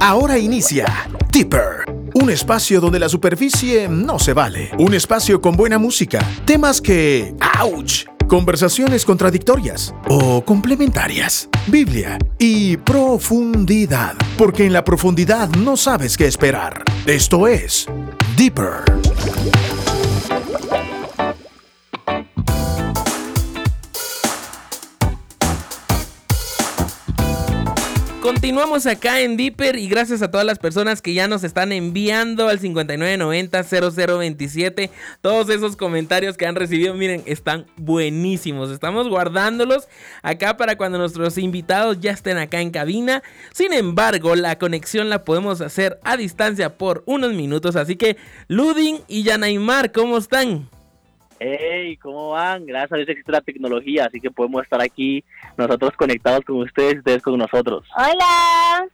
Ahora inicia Deeper, un espacio donde la superficie no se vale, un espacio con buena música, temas que, ¡ouch! Conversaciones contradictorias o complementarias, Biblia y profundidad, porque en la profundidad no sabes qué esperar. Esto es Deeper. Continuamos acá en Deeper y gracias a todas las personas que ya nos están enviando al 5990-0027 todos esos comentarios que han recibido. Miren, están buenísimos. Estamos guardándolos acá para cuando nuestros invitados ya estén acá en cabina. Sin embargo, la conexión la podemos hacer a distancia por unos minutos. Así que, Ludin y Yanaimar, ¿cómo están? Hey, ¿cómo van? Gracias a Dios existe la tecnología, así que podemos estar aquí nosotros conectados con ustedes y ustedes con nosotros. Hola.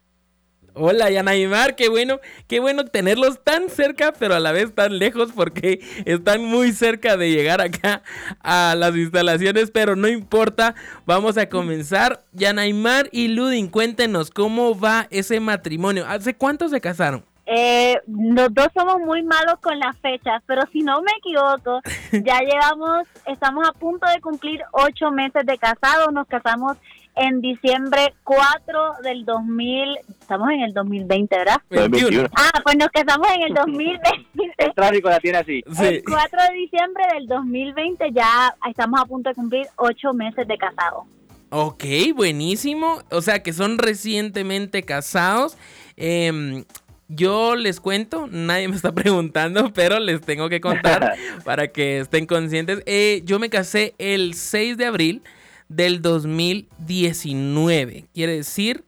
Hola, Yanaimar, qué bueno, qué bueno tenerlos tan cerca, pero a la vez tan lejos porque están muy cerca de llegar acá a las instalaciones, pero no importa, vamos a comenzar. Yanaimar y Ludin, cuéntenos cómo va ese matrimonio. ¿Hace cuánto se casaron? Eh, los dos somos muy malos con las fechas, pero si no me equivoco, ya llevamos, estamos a punto de cumplir ocho meses de casados. Nos casamos en diciembre 4 del 2000, estamos en el 2020, ¿verdad? 21. Ah, pues nos casamos en el 2020. El tráfico la tiene así. El 4 de diciembre del 2020 ya estamos a punto de cumplir ocho meses de casados. Ok, buenísimo. O sea que son recientemente casados. Eh, yo les cuento, nadie me está preguntando, pero les tengo que contar para que estén conscientes. Eh, yo me casé el 6 de abril del 2019. Quiere decir,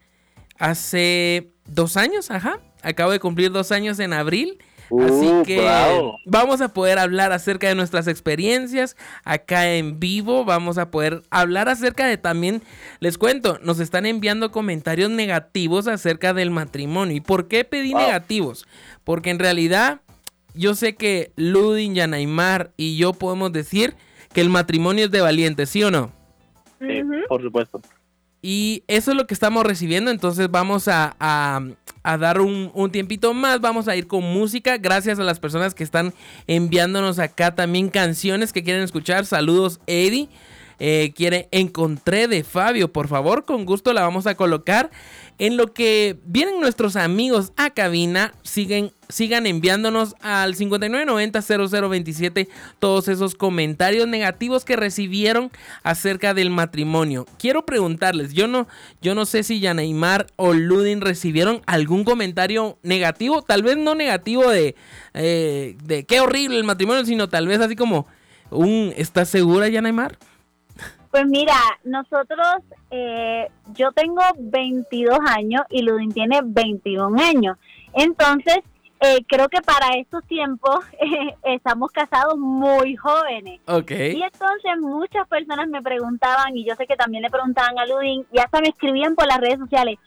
hace dos años, ajá. Acabo de cumplir dos años en abril. Así Uh, que bravo. vamos a poder hablar acerca de nuestras experiencias acá en vivo. Vamos a poder hablar acerca de también, les cuento, nos están enviando comentarios negativos acerca del matrimonio. ¿Y por qué pedí Wow. negativos? Porque en realidad yo sé que Ludin, Yanaimar y yo podemos decir que el matrimonio es de valientes, ¿sí o no? Sí, por supuesto. Y eso es lo que estamos recibiendo, entonces vamos a, a- a dar un, un tiempito más, vamos a ir con música, gracias a las personas que están enviándonos acá también canciones que quieren escuchar, saludos Eddie, Eh, quiere Encontré de Fabio, por favor, con gusto la vamos a colocar. En lo que vienen nuestros amigos a cabina, siguen, sigan enviándonos al 5990-0027 todos esos comentarios negativos que recibieron acerca del matrimonio. Quiero preguntarles, yo no, yo no sé si Yaneymar o Ludin recibieron algún comentario negativo, tal vez no negativo de, eh, de qué horrible el matrimonio, sino tal vez así como un ¿estás segura Yaneymar? Pues mira, nosotros, eh, yo tengo 22 años y Ludin tiene 21 años. Entonces, eh, creo que para estos tiempos eh, estamos casados muy jóvenes. Ok. Y entonces muchas personas me preguntaban, y yo sé que también le preguntaban a Ludin, y hasta me escribían por las redes sociales,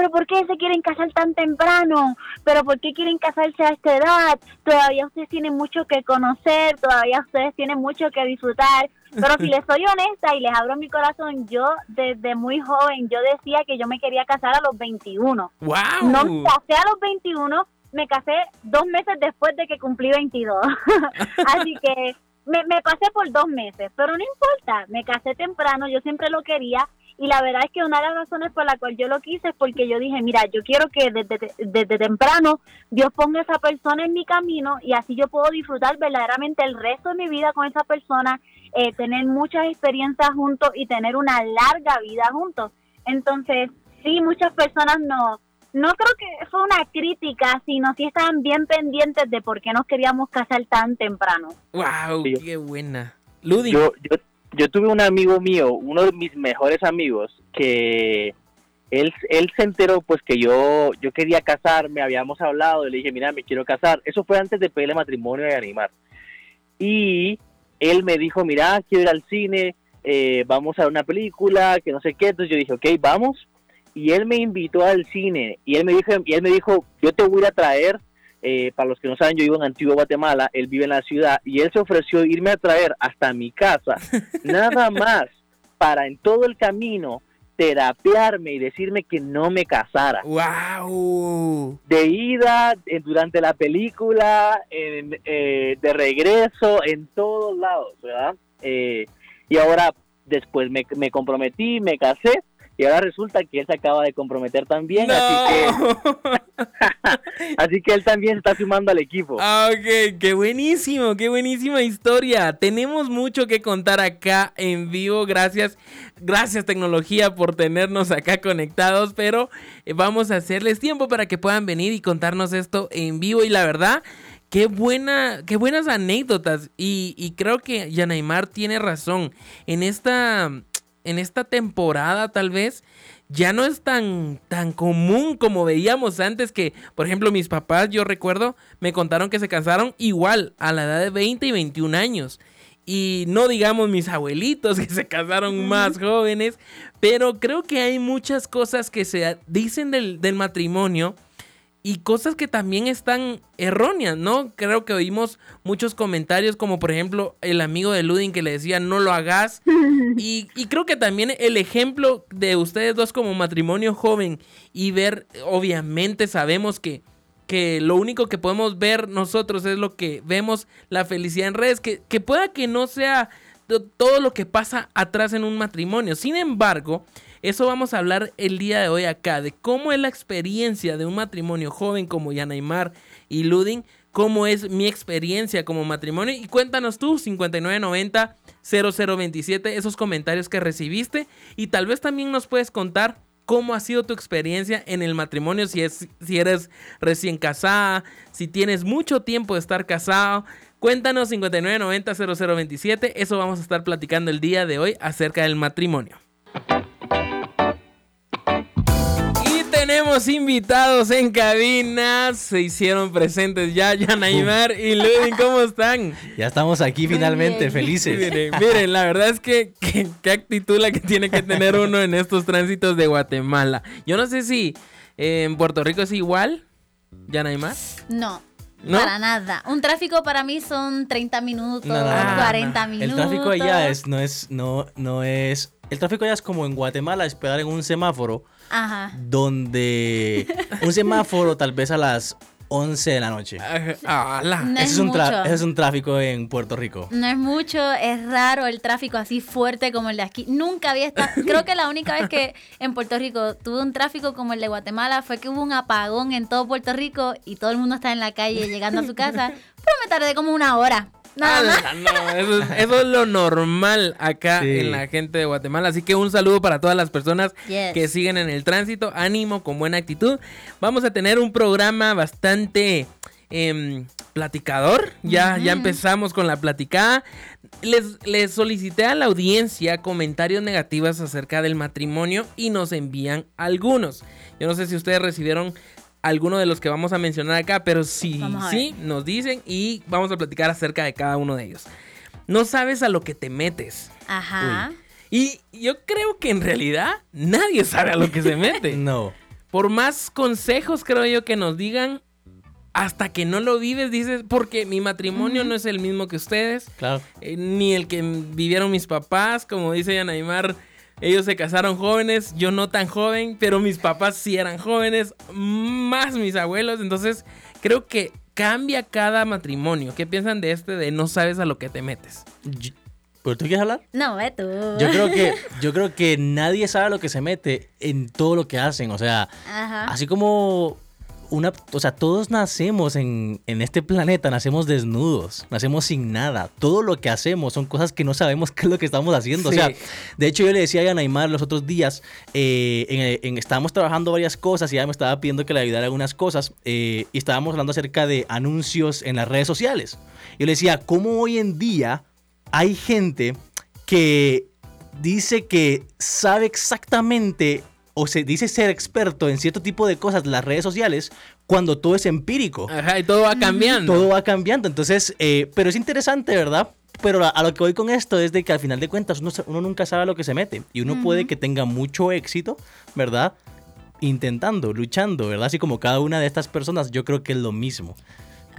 pero ¿por qué se quieren casar tan temprano? ¿Pero por qué quieren casarse a esta edad? Todavía ustedes tienen mucho que conocer, todavía ustedes tienen mucho que disfrutar. Pero si les soy honesta y les abro mi corazón, yo desde muy joven, yo decía que yo me quería casar a los 21. ¡Wow! No me casé a los 21, me casé dos meses después de que cumplí 22. Así que me, me pasé por dos meses, pero no importa, me casé temprano, yo siempre lo quería y la verdad es que una de las razones por la cual yo lo quise es porque yo dije, mira, yo quiero que desde, desde temprano Dios ponga a esa persona en mi camino y así yo puedo disfrutar verdaderamente el resto de mi vida con esa persona, eh, tener muchas experiencias juntos y tener una larga vida juntos. Entonces, sí, muchas personas no, no creo que fue una crítica, sino sí estaban bien pendientes de por qué nos queríamos casar tan temprano. ¡Wow! ¡Qué buena! Yo, yo, yo tuve un amigo mío, uno de mis mejores amigos, que él, él se enteró pues que yo, yo quería casarme, habíamos hablado, y le dije, mira, me quiero casar. Eso fue antes de pedirle matrimonio y animar. Y él me dijo, mira, quiero ir al cine, eh, vamos a una película, que no sé qué. Entonces yo dije, ok, vamos. Y él me invitó al cine y él me dijo, y él me dijo yo te voy a traer eh, para los que no saben, yo vivo en Antigua Guatemala, él vive en la ciudad y él se ofreció irme a traer hasta mi casa, nada más para en todo el camino terapearme y decirme que no me casara. ¡Wow! De ida, durante la película, en, eh, de regreso, en todos lados, ¿verdad? Eh, y ahora, después me, me comprometí, me casé, y ahora resulta que él se acaba de comprometer también, así que así que él también está sumando al equipo. Ah, ok, qué buenísimo, qué buenísima historia. Tenemos mucho que contar acá en vivo. Gracias, gracias tecnología por tenernos acá conectados, pero eh, vamos a hacerles tiempo para que puedan venir y contarnos esto en vivo. Y la verdad, qué buena, qué buenas anécdotas. Y, y creo que Yanaimar tiene razón. En esta en esta temporada tal vez ya no es tan, tan común como veíamos antes que, por ejemplo, mis papás, yo recuerdo, me contaron que se casaron igual a la edad de 20 y 21 años. Y no digamos mis abuelitos que se casaron más jóvenes, pero creo que hay muchas cosas que se dicen del, del matrimonio y cosas que también están erróneas, ¿no? Creo que oímos muchos comentarios como por ejemplo el amigo de Ludin que le decía no lo hagas y, y, creo que también el ejemplo de ustedes dos como matrimonio joven y ver, obviamente sabemos que, que lo único que podemos ver nosotros es lo que vemos la felicidad en redes, que, que pueda que no sea todo lo que pasa atrás en un matrimonio, sin embargo... Eso vamos a hablar el día de hoy acá, de cómo es la experiencia de un matrimonio joven como Yanaimar y Ludin, cómo es mi experiencia como matrimonio. Y cuéntanos tú, 5990-0027, esos comentarios que recibiste. Y tal vez también nos puedes contar cómo ha sido tu experiencia en el matrimonio, si, es, si eres recién casada, si tienes mucho tiempo de estar casado. Cuéntanos 5990-0027, eso vamos a estar platicando el día de hoy acerca del matrimonio. Tenemos invitados en cabina. Se hicieron presentes ya Yanaimar y Ludin. ¿Cómo están? Ya estamos aquí finalmente, felices. Miren, miren, la verdad es que qué actitud la que tiene que tener uno en estos tránsitos de Guatemala. Yo no sé si eh, en Puerto Rico es igual, Yanaimar. No. ¿No? Para nada. Un tráfico para mí son 30 minutos, no, no, 40 minutos. El tráfico allá es, no es, no, no es. El tráfico allá es como en Guatemala, esperar en un semáforo Ajá. Donde un semáforo tal vez a las 11 de la noche. No es, un es un tráfico en Puerto Rico. No es mucho, es raro el tráfico así fuerte como el de aquí. Nunca había estado. Creo que la única vez que en Puerto Rico tuve un tráfico como el de Guatemala fue que hubo un apagón en todo Puerto Rico y todo el mundo está en la calle llegando a su casa. Pero me tardé como una hora eso, es, lo normal acá en la gente de Guatemala. Así que un saludo para todas las personas que siguen en el tránsito. Ánimo, con buena actitud. Vamos a tener un programa bastante em, platicador. Ya, ya empezamos con la platicada. Les, les solicité a la audiencia comentarios negativos acerca del matrimonio y nos envían algunos. Yo no sé si ustedes recibieron alguno de los que vamos a mencionar acá, pero sí, sí, nos dicen y vamos a platicar acerca de cada uno de ellos. No sabes a lo que te metes. Ajá. Y yo creo que en realidad nadie sabe a lo que se mete. no. Por más consejos creo yo que nos digan, hasta que no lo vives, dices, porque mi matrimonio no es el mismo que ustedes. Claro. Eh, ni el que vivieron mis papás, como dice Yanaimar ellos se casaron jóvenes, yo no tan joven, pero mis papás sí eran jóvenes, más mis abuelos. Entonces, creo que cambia cada matrimonio. ¿Qué piensan de este de no sabes a lo que te metes? ¿Pero tú quieres hablar? No, ve tú. Yo creo que, yo creo que nadie sabe a lo que se mete en todo lo que hacen. O sea, así como una, o sea, todos nacemos en, este planeta, nacemos desnudos, nacemos sin nada. Todo lo que hacemos son cosas que no sabemos qué es lo que estamos haciendo. O sea, de hecho yo le decía a Neymar los otros días, eh, en, estábamos trabajando varias cosas y ella me estaba pidiendo que le ayudara algunas cosas eh, y estábamos hablando acerca de anuncios en las redes sociales. Yo le decía, ¿cómo hoy en día hay gente que dice que sabe exactamente o se dice ser experto en cierto tipo de cosas las redes sociales cuando todo es empírico. Ajá, y todo va cambiando. Todo va cambiando. Entonces, eh, pero es interesante, ¿verdad? Pero a, lo que voy con esto es de que al final de cuentas uno, nunca sabe a lo que se mete. Y uno puede que tenga mucho éxito, ¿verdad? Intentando, luchando, ¿verdad? Así como cada una de estas personas, yo creo que es lo mismo.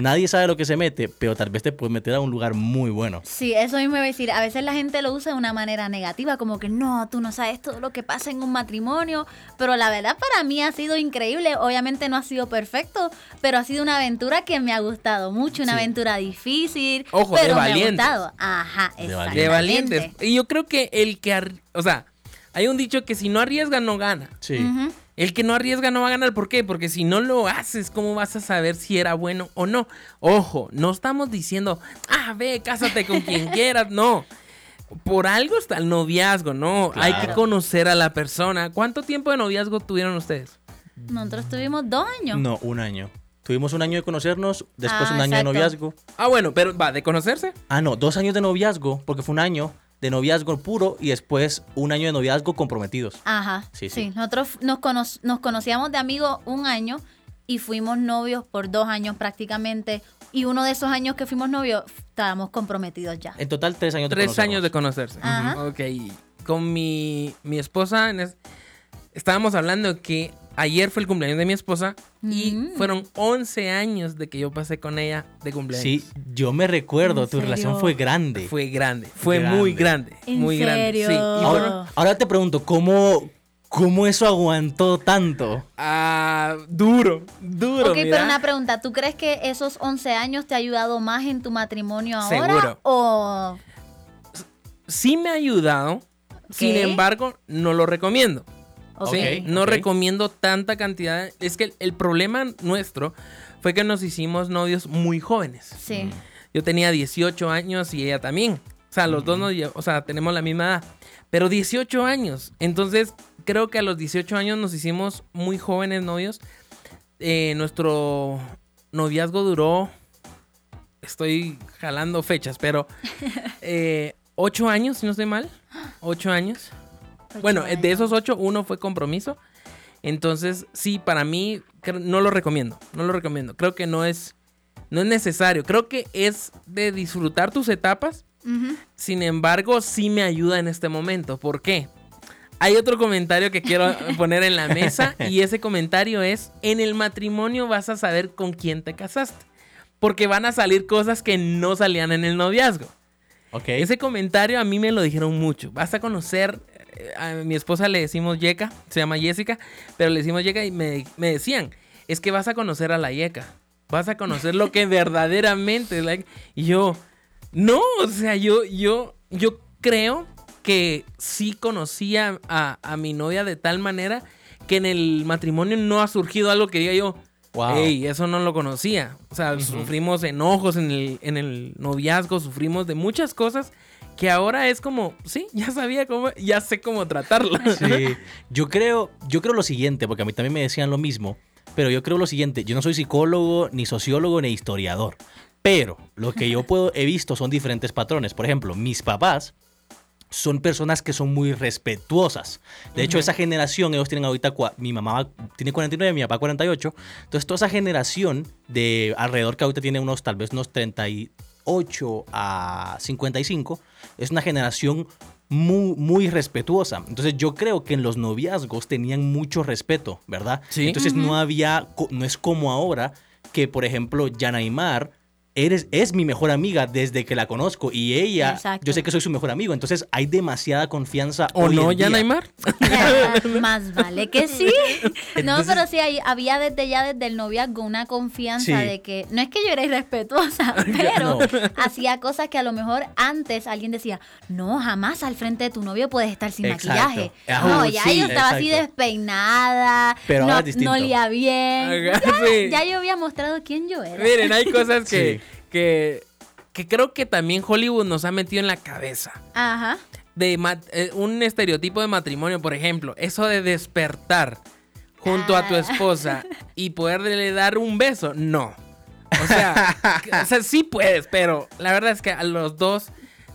Nadie sabe lo que se mete, pero tal vez te puede meter a un lugar muy bueno. Sí, eso mismo iba a decir. A veces la gente lo usa de una manera negativa, como que no, tú no sabes todo lo que pasa en un matrimonio. Pero la verdad para mí ha sido increíble. Obviamente no ha sido perfecto, pero ha sido una aventura que me ha gustado mucho, una aventura difícil. Ojo, pero de me ha valientes. gustado. Ajá, De valientes. Y yo creo que el que, o sea, hay un dicho que si no arriesga no gana. Sí. Ujú. El que no arriesga no va a ganar. ¿Por qué? Porque si no lo haces, ¿cómo vas a saber si era bueno o no? Ojo, no estamos diciendo, ah, ve, cásate con quien quieras. No. Por algo está el noviazgo, ¿no? Hay que conocer a la persona. ¿Cuánto tiempo de noviazgo tuvieron ustedes? Nosotros tuvimos dos años. No, un año. Tuvimos un año de conocernos, después Ah, un año de noviazgo. Ah, bueno, pero va, de conocerse. Ah, no, dos años de noviazgo, porque fue un año de noviazgo puro y después un año de noviazgo comprometidos. Ajá. Sí, Sí, sí. nosotros nos, cono- nos conocíamos de amigos un año y fuimos novios por dos años prácticamente. Y uno de esos años que fuimos novios, estábamos comprometidos ya. En total, tres años de Tres conocernos. años de conocerse. Ajá. Ok. Con mi, mi esposa, en es- estábamos hablando que ayer fue el cumpleaños de mi esposa y Mm. fueron 11 años de que yo pasé con ella de cumpleaños. Sí, yo me recuerdo, ¿En tu relación fue grande. Fue grande, fue Grande. muy grande, ¿En muy grande. serio? Sí. Y Ahora, fueron- ahora te pregunto, ¿cómo, ¿cómo eso aguantó tanto? ah, duro, duro. ok, mira. pero una pregunta, ¿tú crees que esos 11 años te ha ayudado más en tu matrimonio ahora? Seguro. ¿O Sí me ha ayudado, sin embargo, no lo recomiendo. Sí, no recomiendo tanta cantidad. Es que el, el problema nuestro fue que nos hicimos novios muy jóvenes. Sí. Yo tenía 18 años y ella también. O sea, los dos nos lle- o sea, tenemos la misma edad. Pero 18 años. Entonces, creo que a los 18 años nos hicimos muy jóvenes novios. Eh, nuestro noviazgo duró. Estoy jalando fechas, pero. eh, 8 años, si no estoy mal. 8 años. Bueno, Ocho de esos. 8, uno fue compromiso. Entonces, sí, para mí, no lo recomiendo. No lo recomiendo. Creo que no es. No es necesario. Creo que es de disfrutar tus etapas. Sin embargo, sí me ayuda en este momento. ¿Por qué? Hay otro comentario que quiero poner en la mesa y ese comentario es, en el matrimonio vas a saber con quién te casaste. Porque van a salir cosas que no salían en el noviazgo. Ok. Ese comentario a mí me lo dijeron mucho. Vas a conocer, a mi esposa le decimos Yeka, se llama Jessica, pero le decimos Yeka y me, me decían, es que vas a conocer a la Yeka. Vas a conocer lo que verdaderamente es la Yeka". Y yo, no, o sea, yo, yo, yo creo que sí conocía a, a mi novia de tal manera que en el matrimonio no ha surgido algo que diga yo, Wow. Ey, eso no lo conocía. O sea, sufrimos enojos en el, en el noviazgo, sufrimos de muchas cosas que ahora es como, sí, ya sabía cómo, ya sé cómo tratarla. Sí. Yo creo, yo creo lo siguiente, porque a mí también me decían lo mismo, pero yo creo lo siguiente, yo no soy psicólogo, ni sociólogo, ni historiador, pero lo que yo puedo, he visto son diferentes patrones. Por ejemplo, mis papás son personas que son muy respetuosas. De hecho, esa generación, ellos tienen ahorita, mi mamá tiene 49, mi papá 48. Entonces, toda esa generación de alrededor que ahorita tiene unos, tal vez unos 38 a 55, es una generación muy, muy respetuosa. Entonces, yo creo que en los noviazgos tenían mucho respeto, ¿verdad? Sí. Entonces, no había, no es como ahora que, por ejemplo, Yanaimar eres, es mi mejor amiga desde que la conozco y ella, Exacto. yo sé que soy su mejor amigo, entonces hay demasiada confianza. ¿O hoy no, en día. ya Neymar? Más vale que sí. No, pero sí, había desde ya desde el noviazgo una confianza Sí. de que no es que yo era irrespetuosa, pero No. hacía cosas que a lo mejor antes alguien decía, no, jamás al frente de tu novio puedes estar sin Exacto. maquillaje. Ah, no, ya sí, yo estaba así despeinada, Pero no, no olía bien. Ya, sí. ya yo había mostrado quién yo era. Miren, hay cosas que, Sí. Que, que creo que también Hollywood nos ha metido en la cabeza. Ajá. De eh, un estereotipo de matrimonio, por ejemplo, eso de despertar junto a tu Ah. esposa y poderle dar un beso, no. O sea, o sea, sí puedes, pero la verdad es que a los dos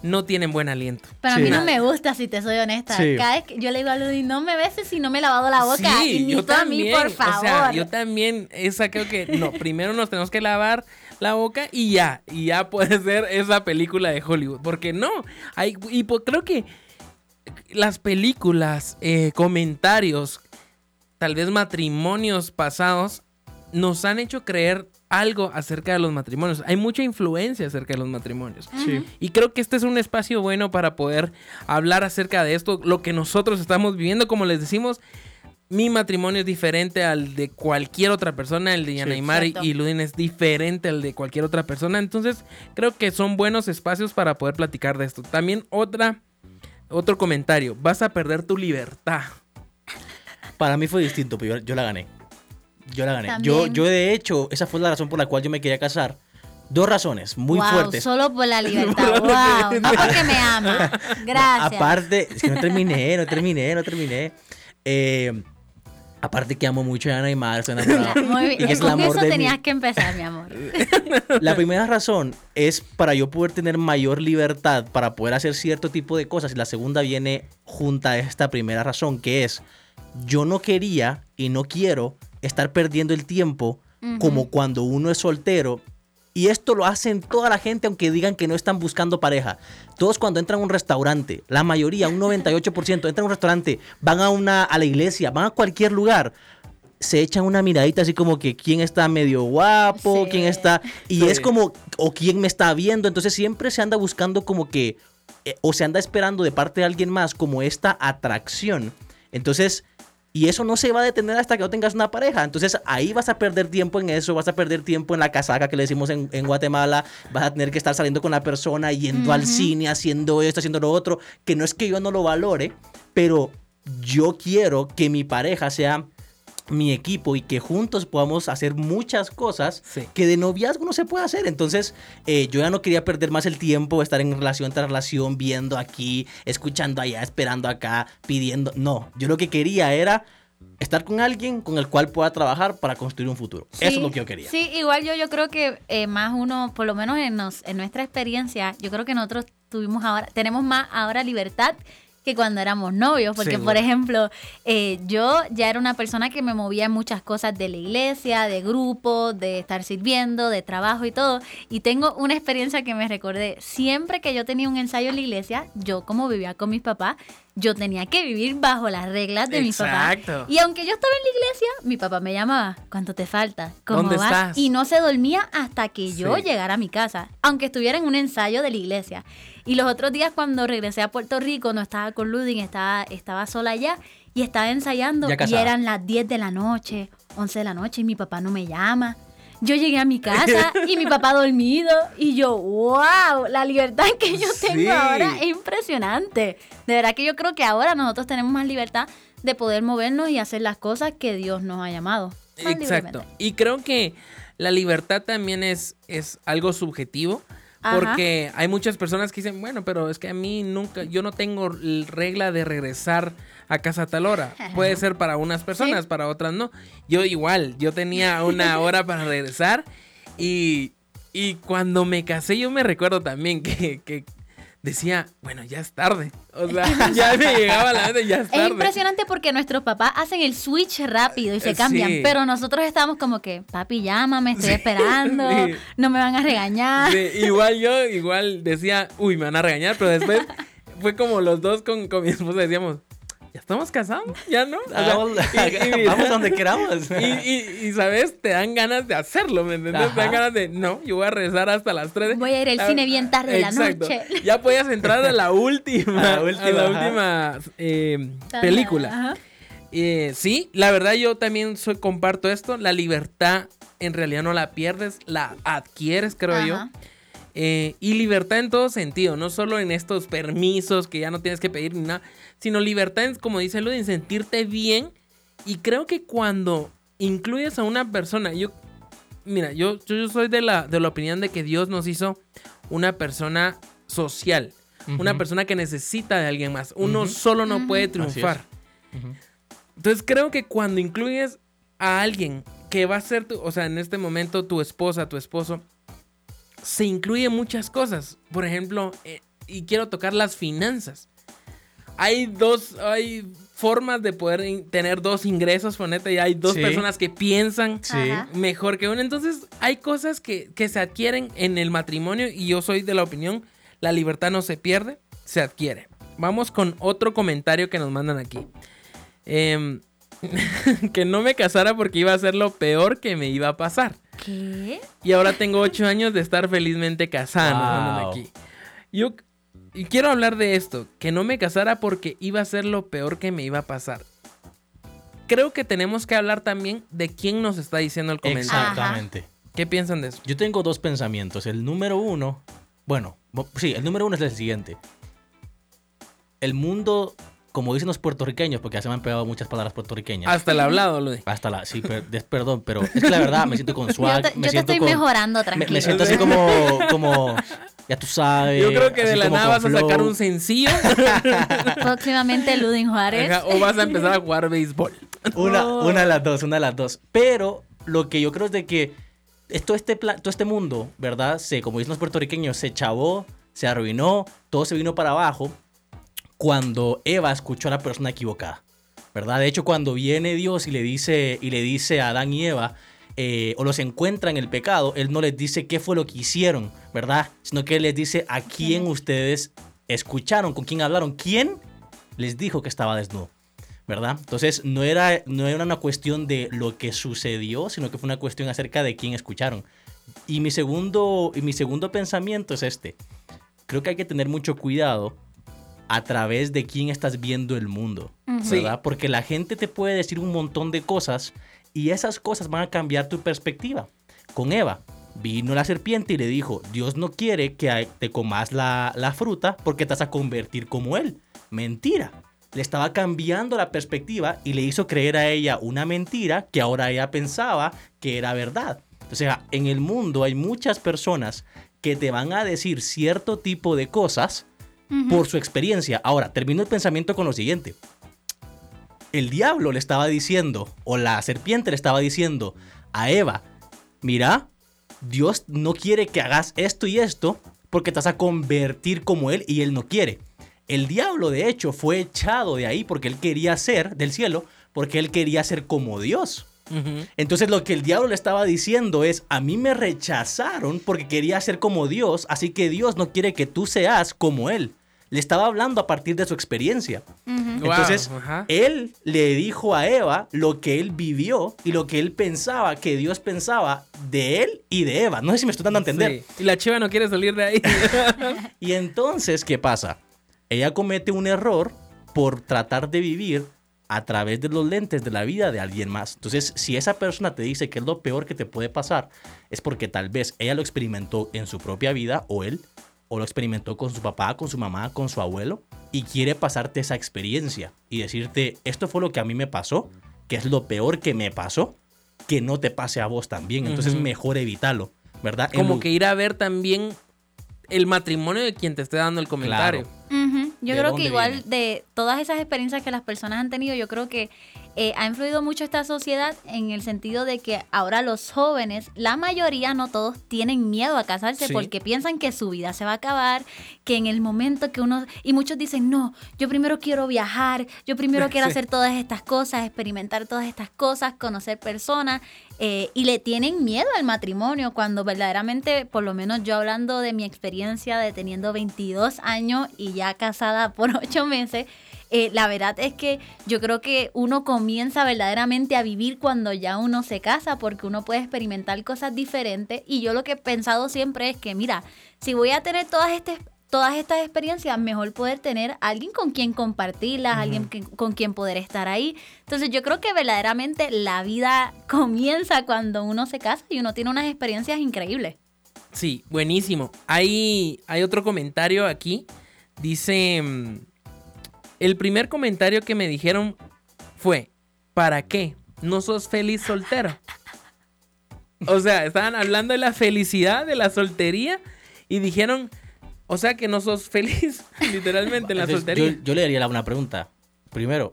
no tienen buen aliento. Pero a Sí. mí no me gusta, si te soy honesta. Sí. Cada vez que yo le digo a Ludi, no me beses si no me he lavado la boca. y ni tú a mí, por favor. O sea, yo también, esa creo que, no, primero nos tenemos que lavar la boca y ya, y ya puede ser esa película de Hollywood. Porque no, hay, y po- creo que las películas, eh, comentarios, tal vez matrimonios pasados, nos han hecho creer algo acerca de los matrimonios. Hay mucha influencia acerca de los matrimonios. Sí. Y creo que este es un espacio bueno para poder hablar acerca de esto, lo que nosotros estamos viviendo, como les decimos. Mi matrimonio es diferente al de cualquier otra persona, el de Yanaimar y, Ludin es diferente al de cualquier otra persona. Entonces, creo que son buenos espacios para poder platicar de esto. También otra, otro comentario. Vas a perder tu libertad. Para mí fue distinto, pero yo, yo la gané. Yo la gané. Yo, También. yo, de hecho, esa fue la razón por la cual yo me quería casar. Dos razones muy wow, fuertes. Solo por la libertad. wow. No porque me ama. Gracias. Aparte, es que no terminé, no terminé, no terminé. Eh, aparte que amo mucho a Ana y Mar, enamorado. Muy bien. es el Con amor eso tenías que empezar, mi amor. La primera razón es para yo poder tener mayor libertad para poder hacer cierto tipo de cosas. Y la segunda viene junto a esta primera razón, que es yo no quería y no quiero estar perdiendo el tiempo como cuando uno es soltero. Y esto lo hacen toda la gente, aunque digan que no están buscando pareja. Todos cuando entran a un restaurante, la mayoría, un 98%, entran a un restaurante, van a, una, a la iglesia, van a cualquier lugar, se echan una miradita así como que quién está medio guapo, Sí. quién está... Y Sí. es como, o quién me está viendo. Entonces siempre se anda buscando como que, eh, o se anda esperando de parte de alguien más como esta atracción. Entonces, y eso no se va a detener hasta que no tengas una pareja. Entonces ahí vas a perder tiempo en eso, vas a perder tiempo en la casaca que le decimos en, en Guatemala, vas a tener que estar saliendo con la persona, yendo al cine, haciendo esto, haciendo lo otro, que no es que yo no lo valore, pero yo quiero que mi pareja sea mi equipo y que juntos podamos hacer muchas cosas Sí. que de noviazgo no se puede hacer. Entonces, eh, yo ya no quería perder más el tiempo, estar en relación tras relación, viendo aquí, escuchando allá, esperando acá, pidiendo. No, yo lo que quería era estar con alguien con el cual pueda trabajar para construir un futuro. Eso es lo que yo quería. Sí, igual yo, yo creo que eh, más uno, por lo menos en, nos- en nuestra experiencia, yo creo que nosotros tuvimos ahora, tenemos más ahora libertad que cuando éramos novios, porque Seguro. por ejemplo, eh, yo ya era una persona que me movía en muchas cosas de la iglesia, de grupo, de estar sirviendo, de trabajo y todo, y tengo una experiencia que me recordé, siempre que yo tenía un ensayo en la iglesia, yo como vivía con mis papás, yo tenía que vivir bajo las reglas de mis papás. Exacto. Y aunque yo estaba en la iglesia, mi papá me llamaba, ¿cuánto te falta? ¿Cómo ¿Dónde vas? estás? Y no se dormía hasta que yo Sí. llegara a mi casa, aunque estuviera en un ensayo de la iglesia. Y los otros días cuando regresé a Puerto Rico, no estaba con Ludin, estaba, estaba sola allá y estaba ensayando Ya y eran las 10 de la noche, 11 de la noche y mi papá no me llama. Yo llegué a mi casa y mi papá dormido y yo, wow, la libertad que yo tengo Sí. ahora es impresionante. De verdad que yo creo que ahora nosotros tenemos más libertad de poder movernos y hacer las cosas que Dios nos ha llamado. Exacto. Y creo que la libertad también es, es algo subjetivo. Ajá. Porque hay muchas personas que dicen, bueno, pero es que a mí nunca, yo no tengo regla de regresar a casa a tal hora. Puede ser para unas personas, para otras no. Yo igual, yo tenía una hora para regresar y, y cuando me casé yo me recuerdo también que, que decía, bueno, ya es tarde. O sea, ya me llegaba la mente, ya es Es tarde. impresionante porque nuestros papás hacen el switch rápido y se Eh, cambian, sí. pero nosotros estamos como que, papi, llámame, estoy esperando, sí. no me van a regañar. Igual yo, igual decía, uy, me van a regañar, pero después fue como los dos con, con mi esposa decíamos, ¿ya estamos casados? ¿Ya no? O sea, Hagamos- y- y mira, vamos donde queramos. Y, y, y, ¿sabes? Te dan ganas de hacerlo, ¿me entiendes? Te dan ganas de, no, yo voy a regresar hasta las 3. Voy a ir al cine bien tarde de la noche. Ya podías entrar a la última, A a la última, eh, película. Ajá. Eh, sí, la verdad yo también soy, comparto esto. La libertad en realidad no la pierdes, la adquieres, creo yo. Eh, y libertad en todo sentido, no solo en estos permisos que ya no tienes que pedir ni nada, sino libertad, en, como dice Luz, en sentirte bien. Y creo que cuando incluyes a una persona, yo, mira, yo, yo, soy de la, de la opinión de que Dios nos hizo una persona social, una persona que necesita de alguien más. Uno solo no puede triunfar. Entonces creo que cuando incluyes a alguien que va a ser tu, o sea, en este momento tu esposa, tu esposo, se incluye muchas cosas. Por ejemplo, eh, y quiero tocar las finanzas. Hay dos, hay formas de poder tener dos ingresos, ponete, y hay dos Sí. personas que piensan Sí. Mejor que uno. Entonces, hay cosas que, que se adquieren en el matrimonio y yo soy de la opinión, la libertad no se pierde, se adquiere. Vamos con otro comentario que nos mandan aquí. Em, que no me casara porque iba a ser lo peor que me iba a pasar. ¿Qué? Y ahora tengo ocho años de estar felizmente casado. Wow. aquí. Yo y quiero hablar de esto, que no me casara porque iba a ser lo peor que me iba a pasar. Creo que tenemos que hablar también de quién nos está diciendo el comentario. Exactamente. ¿Qué piensan de eso? Yo tengo dos pensamientos. El número uno, bueno, sí, el número uno es el siguiente. El mundo, como dicen los puertorriqueños, porque ya se me han pegado muchas palabras puertorriqueñas. Hasta el hablado, lo de. Hasta la, sí, per- des- perdón, pero es que la verdad me siento con Yo swag. te, me yo te estoy con- mejorando, me, tranquilo. me siento así como, como, ya tú sabes. Yo creo que de la nada vas a sacar un sencillo Próximamente Ludin Juárez. ajá, o vas a empezar a jugar béisbol. Una, una de las dos, una de las dos. Pero lo que yo creo es de que esto, este, todo este mundo, ¿verdad? Se, como dicen los puertorriqueños, se chavó, se arruinó, todo se vino para abajo cuando Eva escuchó a la persona equivocada, ¿verdad? De hecho, cuando viene Dios y le dice, y le dice a Adán y Eva, eh, o los encuentra en el pecado, Él no les dice qué fue lo que hicieron, ¿verdad? Sino que Él les dice a quién ustedes escucharon, con quién hablaron, quién les dijo que estaba desnudo. ¿verdad? Entonces no era, no era una cuestión de lo que sucedió, sino que fue una cuestión acerca de quién escucharon. Y mi segundo, y mi segundo pensamiento es este. Creo que hay que tener mucho cuidado a través de quién estás viendo el mundo, Ujú. ¿verdad? Porque la gente te puede decir un montón de cosas y esas cosas van a cambiar tu perspectiva. Con Eva, vino la serpiente y le dijo, Dios no quiere que te comas la, la fruta porque te vas a convertir como Él. Mentira. Le estaba cambiando la perspectiva y le hizo creer a ella una mentira que ahora ella pensaba que era verdad. O sea, en el mundo hay muchas personas que te van a decir cierto tipo de cosas por su experiencia. Ahora, termino el pensamiento con lo siguiente. El diablo le estaba diciendo, o la serpiente le estaba diciendo a Eva, mira, Dios no quiere que hagas esto y esto porque te vas a convertir como Él y Él no quiere. El diablo, de hecho, fue echado de ahí porque Él quería ser del cielo, porque Él quería ser como Dios. Entonces lo que el diablo le estaba diciendo es, a mí me rechazaron porque quería ser como Dios, así que Dios no quiere que tú seas como Él. Le estaba hablando a partir de su experiencia. Entonces, él le dijo a Eva lo que él vivió y lo que él pensaba que Dios pensaba de él y de Eva. No sé si me estoy dando a entender. Sí. Y la chiva no quiere salir de ahí. Y entonces, ¿qué pasa? Ella comete un error por tratar de vivir a través de los lentes de la vida de alguien más. Entonces, si esa persona te dice que es lo peor que te puede pasar, es porque tal vez ella lo experimentó en su propia vida o él, o lo experimentó con su papá, con su mamá, con su abuelo, y quiere pasarte esa experiencia y decirte, esto fue lo que a mí me pasó, que es lo peor que me pasó, que no te pase a vos también. Entonces, mejor evitarlo, ¿verdad? Como que ir a ver también el matrimonio de quien te esté dando el comentario. Yo ¿De creo que igual viene? de todas esas experiencias que las personas han tenido, yo creo que eh, ha influido mucho esta sociedad en el sentido de que ahora los jóvenes, la mayoría, no todos, tienen miedo a casarse Sí. porque piensan que su vida se va a acabar, que en el momento que uno... Y muchos dicen, no, yo primero quiero viajar, yo primero quiero Sí. hacer todas estas cosas, experimentar todas estas cosas, conocer personas, eh, y le tienen miedo al matrimonio cuando verdaderamente, por lo menos yo hablando de mi experiencia de teniendo 22 años y ya casada por 8 meses, eh, la verdad es que yo creo que uno comienza verdaderamente a vivir cuando ya uno se casa porque uno puede experimentar cosas diferentes. Y yo lo que he pensado siempre es que mira, si voy a tener todas estas todas estas experiencias, mejor poder tener alguien con quien compartirlas, alguien que- con quien poder estar ahí. Entonces yo creo que verdaderamente la vida comienza cuando uno se casa y uno tiene unas experiencias increíbles. Sí, buenísimo. Hay, hay otro comentario aquí. Dice, mm, el primer comentario que me dijeron fue, ¿para qué? ¿No sos feliz soltero? O sea, estaban hablando de la felicidad, de la soltería, y dijeron, o sea que no sos feliz, literalmente, en la Entonces, soltería. Yo, yo le daría la- una pregunta. Primero,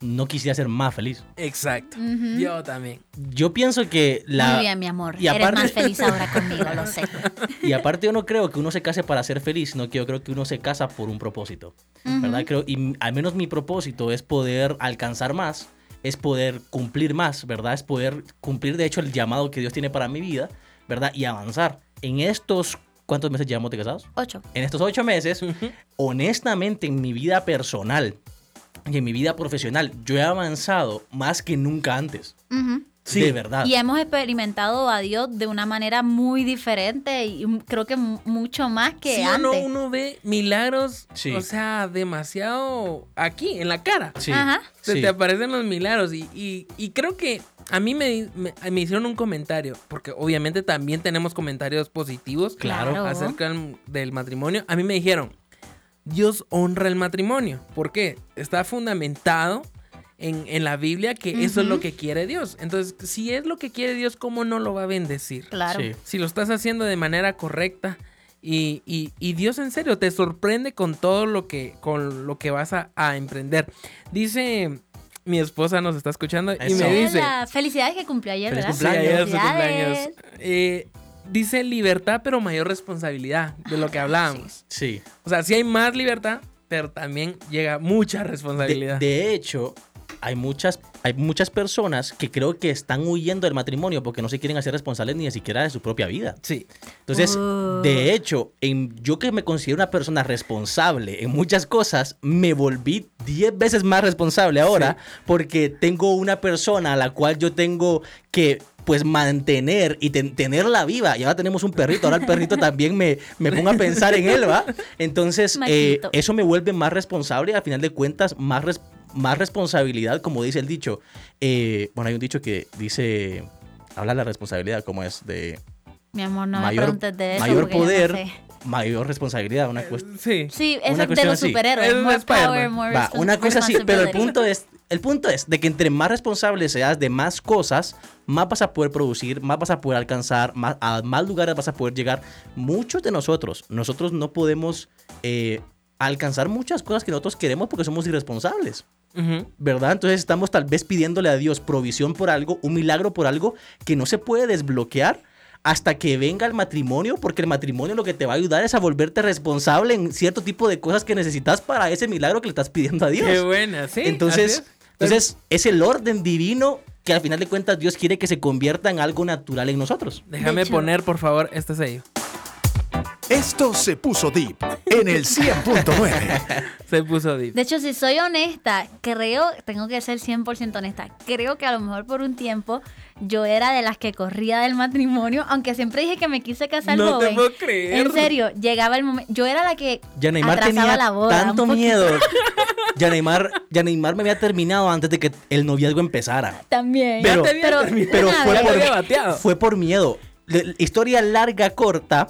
no quisiera ser más feliz. Exacto. Yo también. Yo pienso que la... Muy bien, mi amor. y Eres aparte- más feliz ahora conmigo, lo sé. Y aparte yo no creo que uno se case para ser feliz, sino que yo creo que uno se casa por un propósito. ¿Verdad? Creo, y al menos mi propósito es poder alcanzar más, es poder cumplir más, ¿verdad? Es poder cumplir de hecho el llamado que Dios tiene para mi vida, ¿verdad? Y avanzar. En estos, ¿cuántos meses llevamos de casados? Ocho. En estos ocho meses, honestamente en mi vida personal y en mi vida profesional, yo he avanzado más que nunca antes. Ujú. de verdad. Y hemos experimentado a Dios de una manera muy diferente y creo que mucho más que sí antes. no, uno ve milagros, o sea, demasiado aquí, en la cara. Sí. Se te aparecen los milagros y, y, creo que a mí me, me, hicieron un comentario, porque obviamente también tenemos comentarios positivos claro. acerca del matrimonio. A mí me dijeron, Dios honra el matrimonio. ¿Por qué? Está fundamentado en, la Biblia que eso es lo que quiere Dios. Entonces, si es lo que quiere Dios, ¿cómo no lo va a bendecir? Claro. Si lo estás haciendo de manera correcta y, Dios en serio te sorprende con todo lo que, con lo que vas a, emprender. Dice mi esposa nos está escuchando y me dice... Felicidades que cumplió ayer, ¿verdad? cumpleaños. Eh, dice libertad pero mayor responsabilidad de lo que hablábamos. Sí. O sea, sí hay más libertad, pero también llega mucha responsabilidad. de hecho, hay muchas, hay muchas personas que creo que están huyendo del matrimonio porque no se quieren hacer responsables ni siquiera de su propia vida. Sí. Entonces, oh. de hecho, en, yo que me considero una persona responsable en muchas cosas, me volví 10 veces más responsable ahora porque tengo una persona a la cual yo tengo que pues mantener y tenerla viva. Y ahora tenemos un perrito, ahora el perrito también me, me pongo a pensar en él, ¿va? Entonces, eh, eso me vuelve más responsable y al final de cuentas más responsable más responsabilidad, como dice el dicho. Eh, bueno, hay un dicho que dice, habla de la responsabilidad, como es de... Mi amor, no mayor, me de eso Mayor poder, mayor responsabilidad. Una sí. Sí, es de los superhéroes. More power, Va, una cosa así, pero el punto es... El punto es de que entre más responsable seas de más cosas, más vas a poder producir, más vas a poder alcanzar, más, a más lugares vas a poder llegar. Muchos de nosotros, nosotros no podemos eh, alcanzar muchas cosas que nosotros queremos porque somos irresponsables. ¿Verdad? Entonces estamos tal vez pidiéndole a Dios provisión por algo, un milagro por algo que no se puede desbloquear hasta que venga el matrimonio, porque el matrimonio lo que te va a ayudar es a volverte responsable en cierto tipo de cosas que necesitas para ese milagro que le estás pidiendo a Dios. Qué buena, sí. Entonces, entonces es el orden divino que al final de cuentas Dios quiere que se convierta en algo natural en nosotros. Déjame poner, por favor, este sello. Esto se puso deep en el 100.9. se puso deep. De hecho, si soy honesta, creo, tengo que ser 100% honesta, creo que a lo mejor por un tiempo yo era de las que corría del matrimonio, aunque siempre dije que me quise casar no joven. No te puedo creer. En serio, llegaba el momento, yo era la que ya Neymar atrasaba la boda. Tanto miedo. Ya Neymar, ya Neymar me había terminado antes de que el noviazgo empezara. También. Pero, pero, pero fue, por, fue por miedo. Historia larga, corta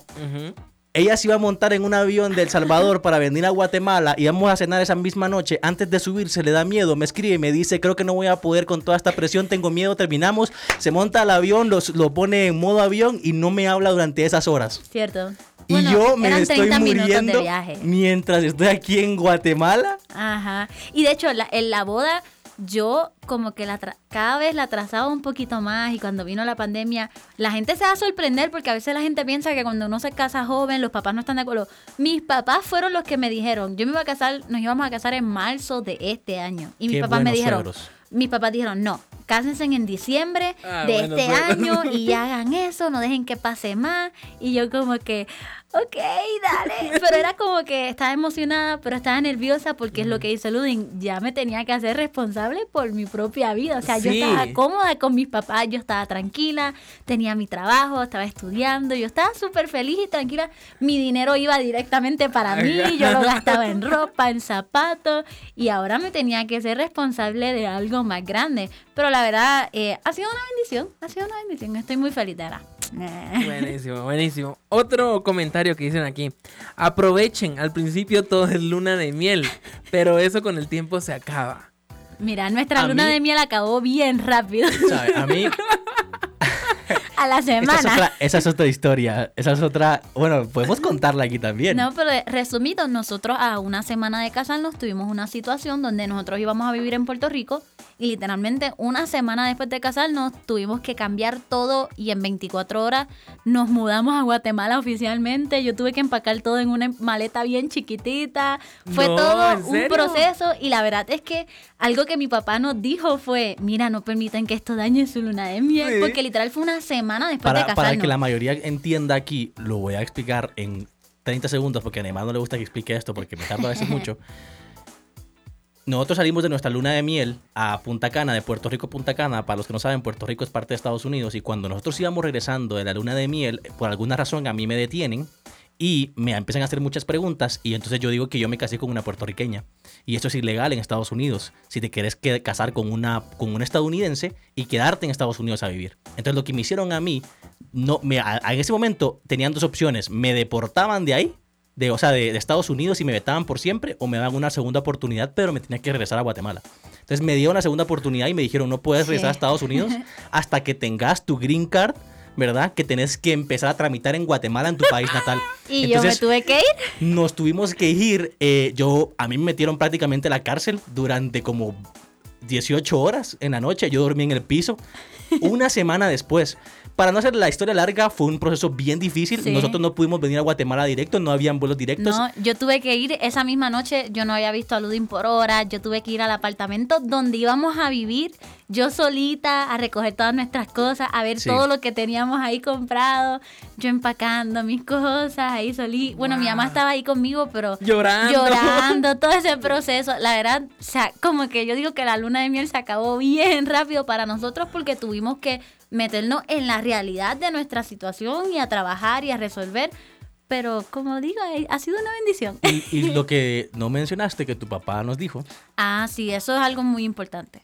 ella se iba a montar en un avión de El Salvador para venir a Guatemala y vamos a cenar esa misma noche. Antes de subirse le da miedo, me escribe y me dice, creo que no voy a poder con toda esta presión, tengo miedo, terminamos. Se monta al avión, lo pone en modo avión y no me habla durante esas horas. Cierto. Y yo me estoy muriendo mientras estoy aquí en Guatemala. Ajá. Y de hecho, en la boda yo como que la cada vez la trazaba un poquito más y cuando vino la pandemia, la gente se va a sorprender porque a veces la gente piensa que cuando uno se casa joven, los papás no están de acuerdo. Mis papás fueron los que me dijeron, yo me iba a casar, nos íbamos a casar en marzo de este año. Y mis papás me dijeron, mis papás dijeron, no, cásense en diciembre ah, de este año y hagan eso, no dejen que pase más. Y yo como que, ok, dale. Pero era como que estaba emocionada, pero estaba nerviosa porque es lo que dice Ludin, ya me tenía que hacer responsable por mi propia vida. O sea, yo estaba cómoda con mis papás, yo estaba tranquila, tenía mi trabajo, estaba estudiando, yo estaba súper feliz y tranquila. Mi dinero iba directamente para mí, yo lo gastaba en ropa, en zapatos y ahora me tenía que ser responsable de algo más grande. Pero la verdad, eh, ha sido una bendición, ha sido una bendición, estoy muy feliz de verdad. Buenísimo, buenísimo. Otro comentario que dicen aquí. Aprovechen, al principio todo es luna de miel, pero eso con el tiempo se acaba. Mira, nuestra luna de miel acabó bien rápido. A mí... a la semana. Esa es, otra, historia. Esa es otra. Bueno, podemos contarla aquí también. No, pero resumido, nosotros a una semana de casarnos tuvimos una situación donde nosotros íbamos a vivir en Puerto Rico y literalmente una semana después de casarnos tuvimos que cambiar todo y en 24 horas nos mudamos a Guatemala oficialmente. Yo tuve que empacar todo en una maleta bien chiquitita. Fue todo un proceso y la verdad es que algo que mi papá nos dijo fue, mira, no permitan que esto dañe su luna de miel, porque literal fue una semana después de casarnos. Para que la mayoría entienda aquí, lo voy a explicar en 30 segundos porque a Neymar no le gusta que explique esto porque me tarda a veces mucho. nosotros salimos de nuestra luna de miel a Punta Cana, de Puerto Rico a Punta Cana. Para los que no saben, Puerto Rico es parte de Estados Unidos. Y cuando nosotros íbamos regresando de la luna de miel, por alguna razón a mí me detienen y me empiezan a hacer muchas preguntas. Y entonces yo digo que yo me casé con una puertorriqueña. Y esto es ilegal en Estados Unidos. Si te quieres casar con una, con un estadounidense y quedarte en Estados Unidos a vivir. Entonces lo que me hicieron a mí, no, me, en ese momento tenían dos opciones. Me deportaban de ahí de, o sea, de, Estados Unidos y me vetaban por siempre o me daban una segunda oportunidad, pero me tenía que regresar a Guatemala. Entonces me dieron una segunda oportunidad y me dijeron, no puedes regresar a Estados Unidos hasta que tengas tu green card, ¿verdad? Que tenés que empezar a tramitar en Guatemala, en tu país natal. ¿Y yo me tuve que ir? Nos tuvimos que ir. Eh, yo, a mí me metieron prácticamente a la cárcel durante como 18 horas en la noche. Yo dormí en el piso. Una semana después para no hacer la historia larga, fue un proceso bien difícil. Nosotros no pudimos venir a Guatemala directo, no habían vuelos directos. No, yo tuve que ir esa misma noche, yo no había visto a Ludin por horas, yo tuve que ir al apartamento donde íbamos a vivir, yo solita, a recoger todas nuestras cosas, a ver todo lo que teníamos ahí comprado, yo empacando mis cosas ahí solita. Bueno, mi mamá estaba ahí conmigo, pero llorando. Llorando, todo ese proceso. La verdad, o sea, como que yo digo que la luna de miel se acabó bien rápido para nosotros porque tuvimos que meternos en la realidad de nuestra situación y a trabajar y a resolver. Pero como digo, eh, ha sido una bendición. Y, lo que no mencionaste que tu papá nos dijo. Ah, sí, eso es algo muy importante.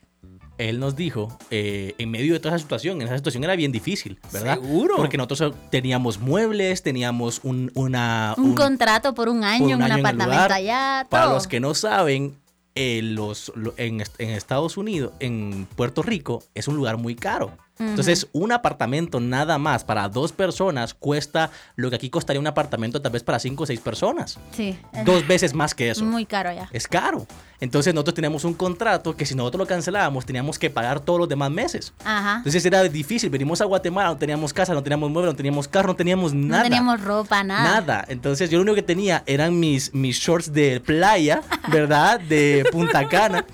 Él nos dijo, eh, en medio de toda esa situación, esa situación era bien difícil, ¿verdad? Seguro. Porque nosotros teníamos muebles, teníamos un, una, un, contrato por un año, en un apartamento allá. Para los que no saben, eh, los, en, en Estados Unidos, en Puerto Rico, es un lugar muy caro. Entonces, un apartamento nada más para dos personas cuesta lo que aquí costaría un apartamento tal vez para cinco o seis personas. Sí. Dos veces más que eso. Muy caro ya. Es caro. Entonces, nosotros teníamos un contrato que si nosotros lo cancelábamos, teníamos que pagar todos los demás meses. Ajá. Entonces, era difícil. Venimos a Guatemala, no teníamos casa, no teníamos muebles, no teníamos carro, no teníamos nada. No teníamos ropa, nada. Nada. Entonces, yo lo único que tenía eran mis, mis shorts de playa, ¿verdad? De Punta Cana.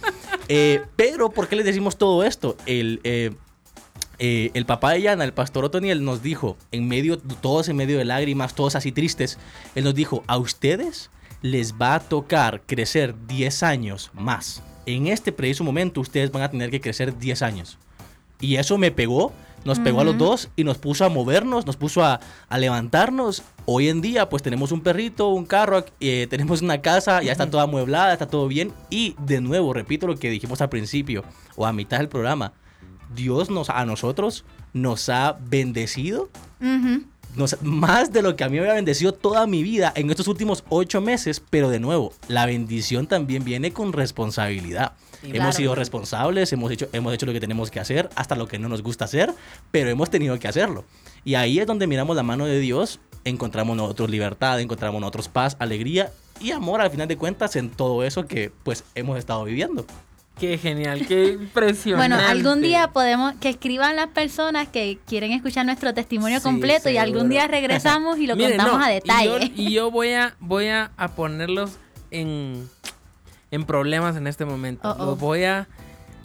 Eh, pero, ¿por qué les decimos todo esto? El. Eh, eh, el papá de Yana, el pastor Otoniel, nos dijo, en medio, todos en medio de lágrimas, todos así tristes, él nos dijo, a ustedes les va a tocar crecer 10 años más. En este preciso momento ustedes van a tener que crecer 10 años. Y eso me pegó, nos pegó a los dos y nos puso a movernos, nos puso a, levantarnos. Hoy en día pues tenemos un perrito, un carro, eh, tenemos una casa, ya está toda amueblada, está todo bien. Y de nuevo, repito lo que dijimos al principio o a mitad del programa, Dios nos, a nosotros nos ha bendecido. más de lo que a mí me había bendecido toda mi vida en estos últimos ocho meses, pero de nuevo, la bendición también viene con responsabilidad. hemos sido responsables, hemos hecho, hemos hecho lo que tenemos que hacer, hasta lo que no nos gusta hacer, pero hemos tenido que hacerlo. Y ahí es donde miramos la mano de Dios, encontramos nosotros libertad, encontramos nosotros paz, alegría y amor al final de cuentas en todo eso que pues hemos estado viviendo. Qué genial, qué impresionante. Bueno, algún día podemos que escriban las personas que quieren escuchar nuestro testimonio completo y algún día regresamos y lo contamos a detalle. Y yo, voy a voy a, ponerlos en, en problemas en este momento. voy a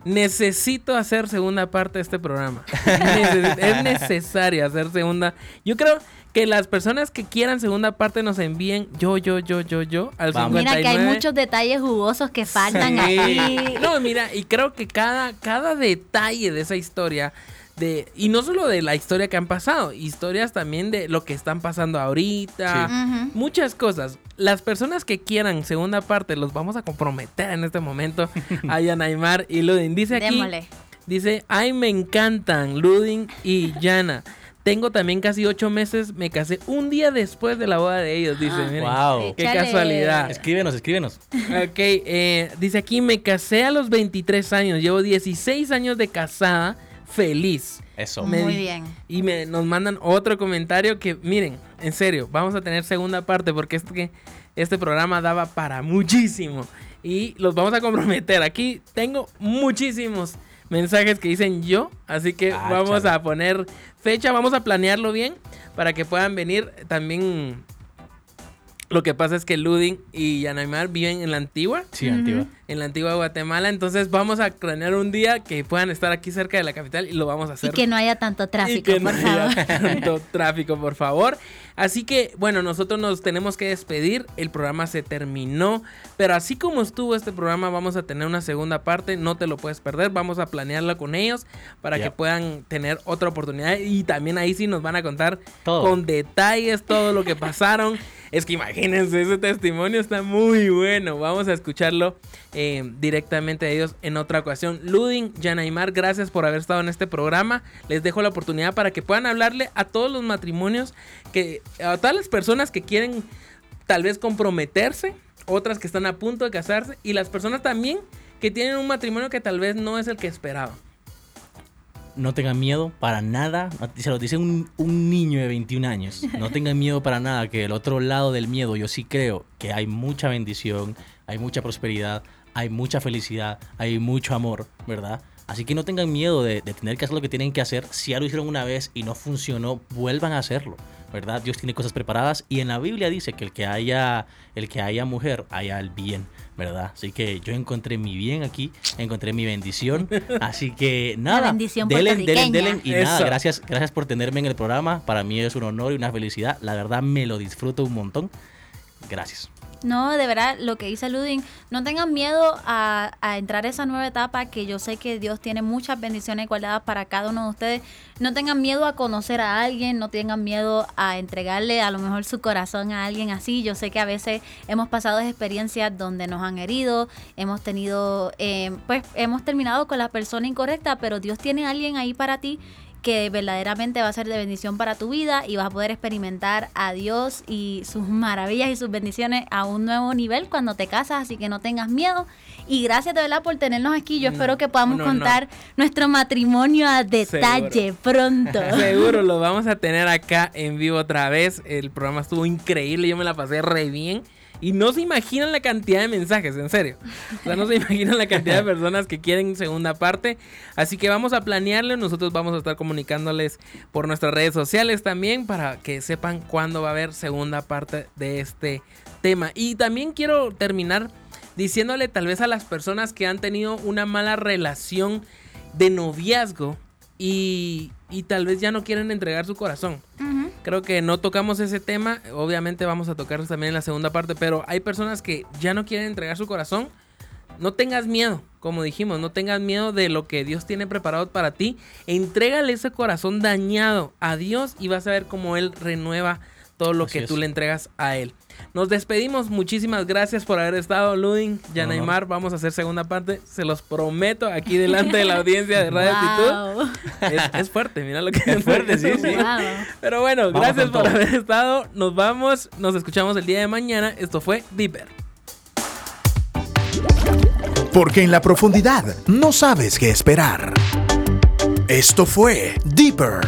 necesito hacer segunda parte de este programa. es necesario hacer segunda. Yo creo que las personas que quieran segunda parte nos envíen yo, yo, yo, yo, yo al Vamos. Mira que hay muchos detalles jugosos que faltan aquí. No, mira, y creo que cada, cada detalle de esa historia de y no solo de la historia que han pasado, historias también de lo que están pasando ahorita, muchas cosas. Las personas que quieran segunda parte los vamos a comprometer en este momento a Yanaimar y Ludin. Dice aquí, dice, ay me encantan Ludin y Yana. Tengo también casi ocho meses, me casé un día después de la boda de ellos, dice. wow. Qué casualidad. Escríbenos, escríbenos. Ok, eh, dice aquí, me casé a los 23 años, llevo 16 años de casada, feliz. Eso. Muy bien. Y me, nos mandan otro comentario que, miren, en serio, vamos a tener segunda parte porque este, este programa daba para muchísimo. Y los vamos a comprometer. Aquí tengo muchísimos mensajes que dicen yo. Así que ah, vamos a poner fecha, vamos a planearlo bien para que puedan venir. También lo que pasa es que Ludin y Yanaimar viven en la antigua. Sí, antigua. En la antigua Guatemala. Entonces vamos a planear un día que puedan estar aquí cerca de la capital y lo vamos a hacer. Y que no haya tanto tráfico, y que no Haya tanto tráfico, por favor. Así que, bueno, nosotros nos tenemos que despedir. El programa se terminó. Pero así como estuvo este programa, vamos a tener una segunda parte. No te lo puedes perder. Vamos a planearla con ellos para que puedan tener otra oportunidad. Y también ahí sí nos van a contar con detalles todo lo que pasaron. Es que imagínense, ese testimonio está muy bueno. Vamos a escucharlo eh, directamente de ellos en otra ocasión. Ludin, Janaimar, gracias por haber estado en este programa. Les dejo la oportunidad para que puedan hablarle a todos los matrimonios, que, a todas las personas que quieren tal vez comprometerse, otras que están a punto de casarse y las personas también que tienen un matrimonio que tal vez no es el que esperaban no tengan miedo para nada. Se lo dice un, niño de 21 años. No tengan miedo para nada, que el otro lado del miedo yo sí creo que hay mucha bendición, hay mucha prosperidad, hay mucha felicidad, hay mucho amor, ¿verdad? Así que no tengan miedo de, de tener que hacer lo que tienen que hacer. Si ya lo hicieron una vez y no funcionó, vuelvan a hacerlo. ¿verdad? Dios tiene cosas preparadas y en la Biblia dice que el que haya, el que haya mujer, haya el bien, ¿verdad? Así que yo encontré mi bien aquí, encontré mi bendición, así que nada, bendición delen, delen, delen y nada, gracias, gracias por tenerme en el programa, para mí es un honor y una felicidad, la verdad me lo disfruto un montón, gracias. No, de verdad, lo que dice Ludin, no tengan miedo a, entrar a esa nueva etapa que yo sé que Dios tiene muchas bendiciones guardadas para cada uno de ustedes. No tengan miedo a conocer a alguien, no tengan miedo a entregarle a lo mejor su corazón a alguien así. Yo sé que a veces hemos pasado experiencias donde nos han herido, hemos tenido, eh, pues hemos terminado con la persona incorrecta, pero Dios tiene a alguien ahí para ti que verdaderamente va a ser de bendición para tu vida y vas a poder experimentar a Dios y sus maravillas y sus bendiciones a un nuevo nivel cuando te casas, así que no tengas miedo. Y gracias de verdad por tenernos aquí. Yo espero que podamos contar nuestro matrimonio a detalle pronto. Seguro, lo vamos a tener acá en vivo otra vez. El programa estuvo increíble, yo me la pasé re bien. Y no se imaginan la cantidad de mensajes, en serio. O sea, no se imaginan la cantidad de personas que quieren segunda parte. Así que vamos a planearlo. Nosotros vamos a estar comunicándoles por nuestras redes sociales también para que sepan cuándo va a haber segunda parte de este tema. Y también quiero terminar diciéndole tal vez a las personas que han tenido una mala relación de noviazgo y, y tal vez ya no quieren entregar su corazón. Creo que no tocamos ese tema. Obviamente vamos a tocarlo también en la segunda parte. Pero hay personas que ya no quieren entregar su corazón. No tengas miedo, como dijimos, no tengas miedo de lo que Dios tiene preparado para ti. Entrégale ese corazón dañado a Dios y vas a ver cómo Él renueva todo lo que tú le entregas a Él. Nos despedimos. Muchísimas gracias por haber estado, Ludin, Yanaymar. Vamos a hacer segunda parte. Se los prometo aquí delante de la audiencia de Radio Actitud. Es, fuerte, mira lo que es fuerte, sí, sí. Pero bueno, gracias por haber estado. Nos vamos. Nos escuchamos el día de mañana. Esto fue Deeper. Porque en la profundidad no sabes qué esperar. Esto fue Deeper